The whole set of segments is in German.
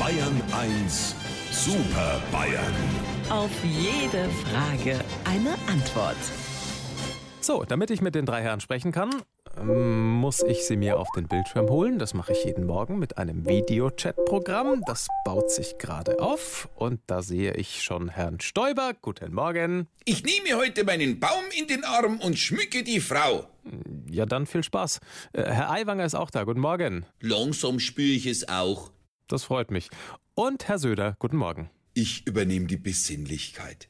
Bayern 1 Super Bayern. Auf jede Frage eine Antwort. So, damit ich mit den drei Herren sprechen kann, ähm, muss ich sie mir auf den Bildschirm holen. Das mache ich jeden Morgen mit einem Videochat-Programm. Das baut sich gerade auf und da sehe ich schon Herrn Stoiber. Guten Morgen. Ich nehme heute meinen Baum in den Arm und schmücke die Frau. Ja, dann viel Spaß. Äh, Herr Aiwanger ist auch da. Guten Morgen. Langsam spüre ich es auch. Das freut mich. Und Herr Söder, guten Morgen. Ich übernehme die Besinnlichkeit.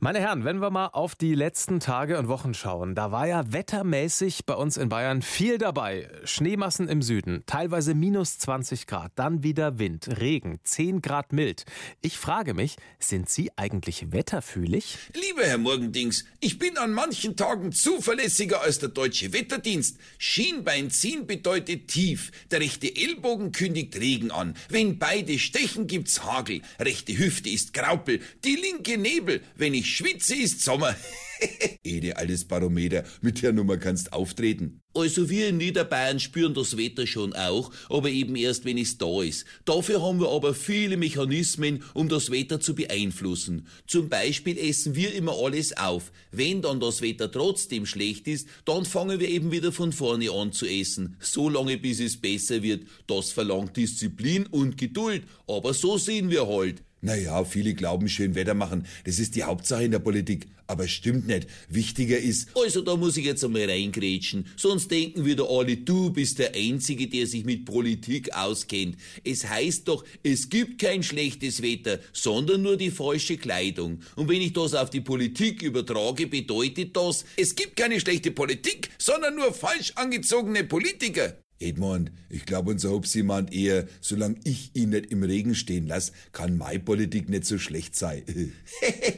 Meine Herren, wenn wir mal auf die letzten Tage und Wochen schauen, da war ja wettermäßig bei uns in Bayern viel dabei. Schneemassen im Süden, teilweise minus 20 Grad, dann wieder Wind, Regen, 10 Grad mild. Ich frage mich, sind Sie eigentlich wetterfühlig? Lieber Herr Morgendings, ich bin an manchen Tagen zuverlässiger als der deutsche Wetterdienst. Schienbein ziehen bedeutet tief. Der rechte Ellbogen kündigt Regen an. Wenn beide stechen, gibt's Hagel. Rechte Hüfte ist Graupel. Die linke Nebel. Wenn ich schwitze, ist Sommer. Ede, alles Barometer. Mit der Nummer kannst auftreten. Also wir in Niederbayern spüren das Wetter schon auch, aber eben erst, wenn es da ist. Dafür haben wir aber viele Mechanismen, um das Wetter zu beeinflussen. Zum Beispiel essen wir immer alles auf. Wenn dann das Wetter trotzdem schlecht ist, dann fangen wir eben wieder von vorne an zu essen. So lange bis es besser wird. Das verlangt Disziplin und Geduld. Aber so sehen wir halt. Naja, viele glauben, schön Wetter machen, das ist die Hauptsache in der Politik. Aber stimmt nicht. Wichtiger ist, Also da muss ich jetzt einmal reingrätschen, sonst denken wieder alle, du bist der Einzige, der sich mit Politik auskennt. Es heißt doch, es gibt kein schlechtes Wetter, sondern nur die falsche Kleidung. Und wenn ich das auf die Politik übertrage, bedeutet das, es gibt keine schlechte Politik, sondern nur falsch angezogene Politiker. Edmund, ich glaube, unser Hupsi meint eher, solange ich ihn nicht im Regen stehen lass, kann meine Politik nicht so schlecht sein.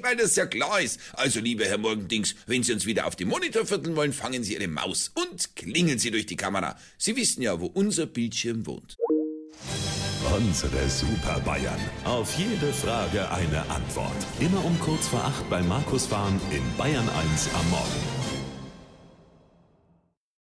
Weil das ja klar ist. Also, lieber Herr Morgendings, wenn Sie uns wieder auf die Monitor vierteln wollen, fangen Sie Ihre Maus und klingeln Sie durch die Kamera. Sie wissen ja, wo unser Bildschirm wohnt. Unsere Super Bayern. Auf jede Frage eine Antwort. Immer um kurz vor acht bei Markus Fahren in Bayern 1 am Morgen.